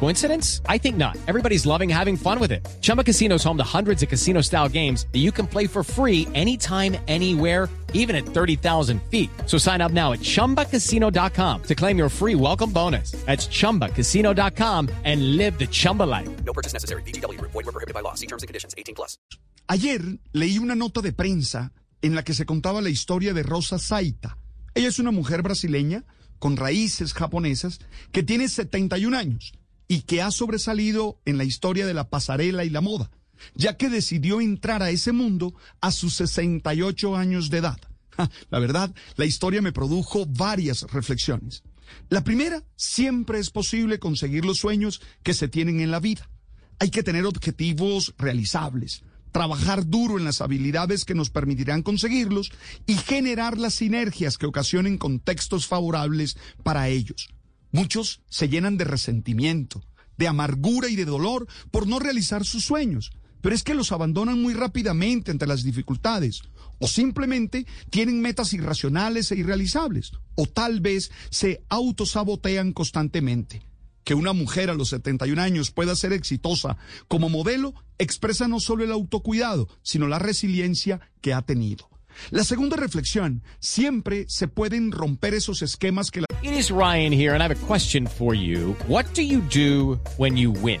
Coincidence? I think not. Everybody's loving having fun with it. Chumba Casino is home to hundreds of casino style games that you can play for free anytime, anywhere, even at 30,000 feet. So sign up now at chumbacasino.com to claim your free welcome bonus. That's chumbacasino.com and live the Chumba life. No purchase necessary. BGW. Void were prohibited by law. See terms and conditions. 18 plus. Ayer leí una nota de prensa en la que se contaba la historia de Rosa Saita. Ella es una mujer brasileña con raíces japonesas que tiene 71 años y que ha sobresalido en la historia de la pasarela y la moda, ya que decidió entrar a ese mundo a sus 68 años de edad. La verdad, la historia me produjo varias reflexiones. La primera, siempre es posible conseguir los sueños que se tienen en la vida. Hay que tener objetivos realizables, trabajar duro en las habilidades que nos permitirán conseguirlos y generar las sinergias que ocasionen contextos favorables para ellos. Muchos se llenan de resentimiento, de amargura y de dolor por no realizar sus sueños, pero es que los abandonan muy rápidamente ante las dificultades, o simplemente tienen metas irracionales e irrealizables, o tal vez se autosabotean constantemente. Que una mujer a los 71 años pueda ser exitosa como modelo expresa no solo el autocuidado, sino la resiliencia que ha tenido. La segunda reflexión, siempre se pueden romper esos esquemas que la It is Ryan here, and I have a question for you. What do you do when you win?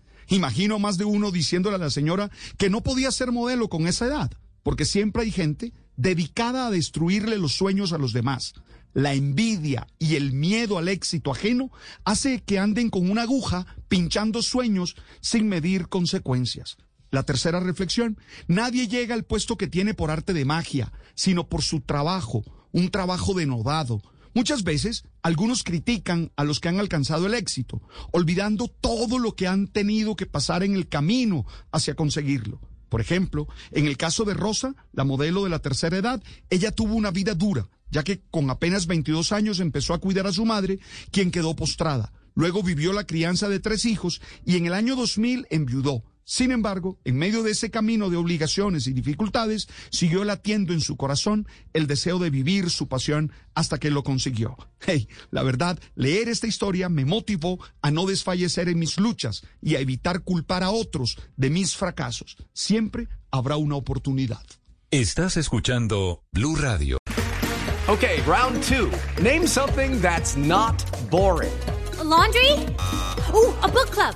Imagino a más de uno diciéndole a la señora que no podía ser modelo con esa edad, porque siempre hay gente dedicada a destruirle los sueños a los demás. La envidia y el miedo al éxito ajeno hace que anden con una aguja pinchando sueños sin medir consecuencias. La tercera reflexión, nadie llega al puesto que tiene por arte de magia, sino por su trabajo, un trabajo denodado. Muchas veces algunos critican a los que han alcanzado el éxito, olvidando todo lo que han tenido que pasar en el camino hacia conseguirlo. Por ejemplo, en el caso de Rosa, la modelo de la tercera edad, ella tuvo una vida dura, ya que con apenas 22 años empezó a cuidar a su madre, quien quedó postrada. Luego vivió la crianza de tres hijos y en el año 2000 enviudó. Sin embargo, en medio de ese camino de obligaciones y dificultades, siguió latiendo en su corazón el deseo de vivir su pasión hasta que lo consiguió. Hey, la verdad, leer esta historia me motivó a no desfallecer en mis luchas y a evitar culpar a otros de mis fracasos. Siempre habrá una oportunidad. Estás escuchando Blue Radio. Okay, round two. Name something that's not boring. A laundry? Ooh, a book club.